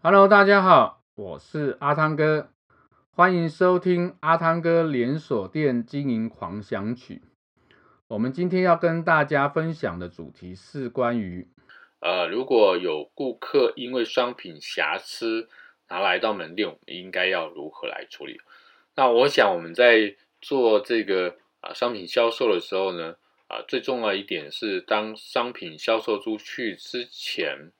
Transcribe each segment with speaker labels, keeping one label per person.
Speaker 1: Hello，大家好，我是阿汤哥，欢迎收听阿汤哥连锁店经营狂想曲。我们今天要跟大家分享的主题是关于，
Speaker 2: 呃，如果有顾客因为商品瑕疵拿来到门店，我们应该要如何来处理？那我想我们在做这个啊商品销售的时候呢，啊最重要一点是，当商品销售出去之前。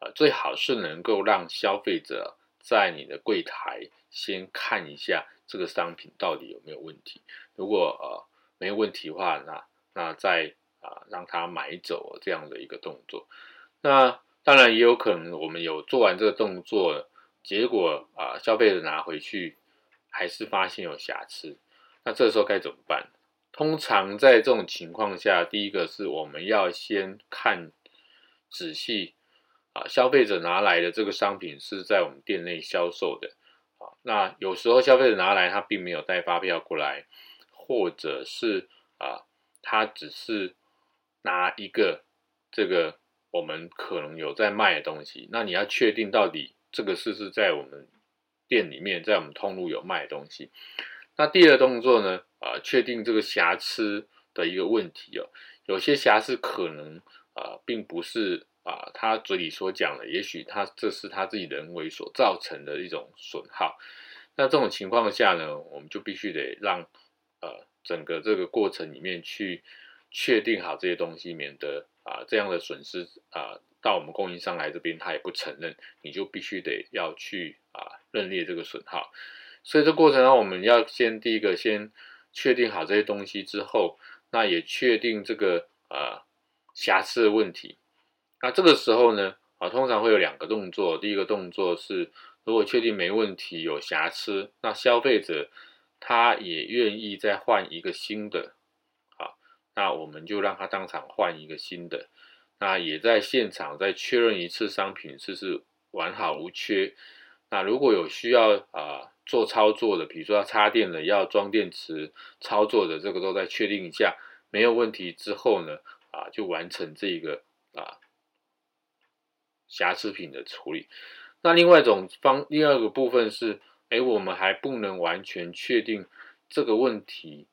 Speaker 2: 呃，最好是能够让消费者在你的柜台先看一下这个商品到底有没有问题。如果呃没有问题的话，那那再啊、呃、让他买走这样的一个动作。那当然也有可能我们有做完这个动作，结果啊、呃、消费者拿回去还是发现有瑕疵。那这时候该怎么办？通常在这种情况下，第一个是我们要先看仔细。啊，消费者拿来的这个商品是在我们店内销售的，啊，那有时候消费者拿来他并没有带发票过来，或者是啊，他只是拿一个这个我们可能有在卖的东西，那你要确定到底这个是是在我们店里面，在我们通路有卖的东西。那第二动作呢，啊，确定这个瑕疵的一个问题哦，有些瑕疵可能啊，并不是。啊，他嘴里所讲的，也许他这是他自己人为所造成的一种损耗。那这种情况下呢，我们就必须得让呃整个这个过程里面去确定好这些东西，免得啊这样的损失啊到我们供应商来这边他也不承认，你就必须得要去啊认列这个损耗。所以这过程中，我们要先第一个先确定好这些东西之后，那也确定这个啊瑕疵的问题。那这个时候呢，啊，通常会有两个动作。第一个动作是，如果确定没问题、有瑕疵，那消费者他也愿意再换一个新的，啊，那我们就让他当场换一个新的。那也在现场再确认一次商品是不是完好无缺。那如果有需要啊做操作的，比如说要插电的、要装电池操作的，这个都再确定一下没有问题之后呢，啊，就完成这个啊。瑕疵品的处理，那另外一种方，第二个部分是，哎，我们还不能完全确定这个问题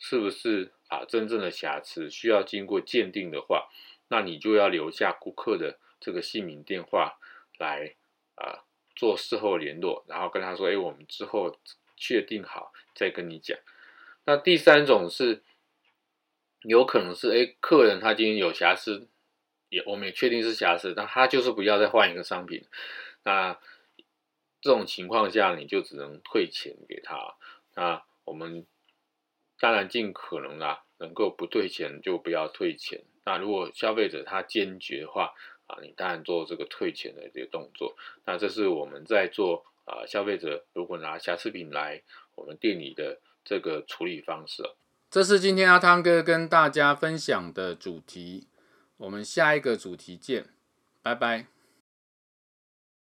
Speaker 2: 是不是啊真正的瑕疵，需要经过鉴定的话，那你就要留下顾客的这个姓名电话来啊做事后联络，然后跟他说，哎，我们之后确定好再跟你讲。那第三种是，有可能是，哎，客人他今天有瑕疵。也我们也确定是瑕疵，但他就是不要再换一个商品。那这种情况下，你就只能退钱给他。那我们当然尽可能啦，能够不退钱就不要退钱。那如果消费者他坚决的话啊，你当然做这个退钱的这个动作。那这是我们在做啊，消费者如果拿瑕疵品来我们店里的这个处理方式。
Speaker 1: 这是今天阿汤哥跟大家分享的主题。我们下一个主题见，拜拜。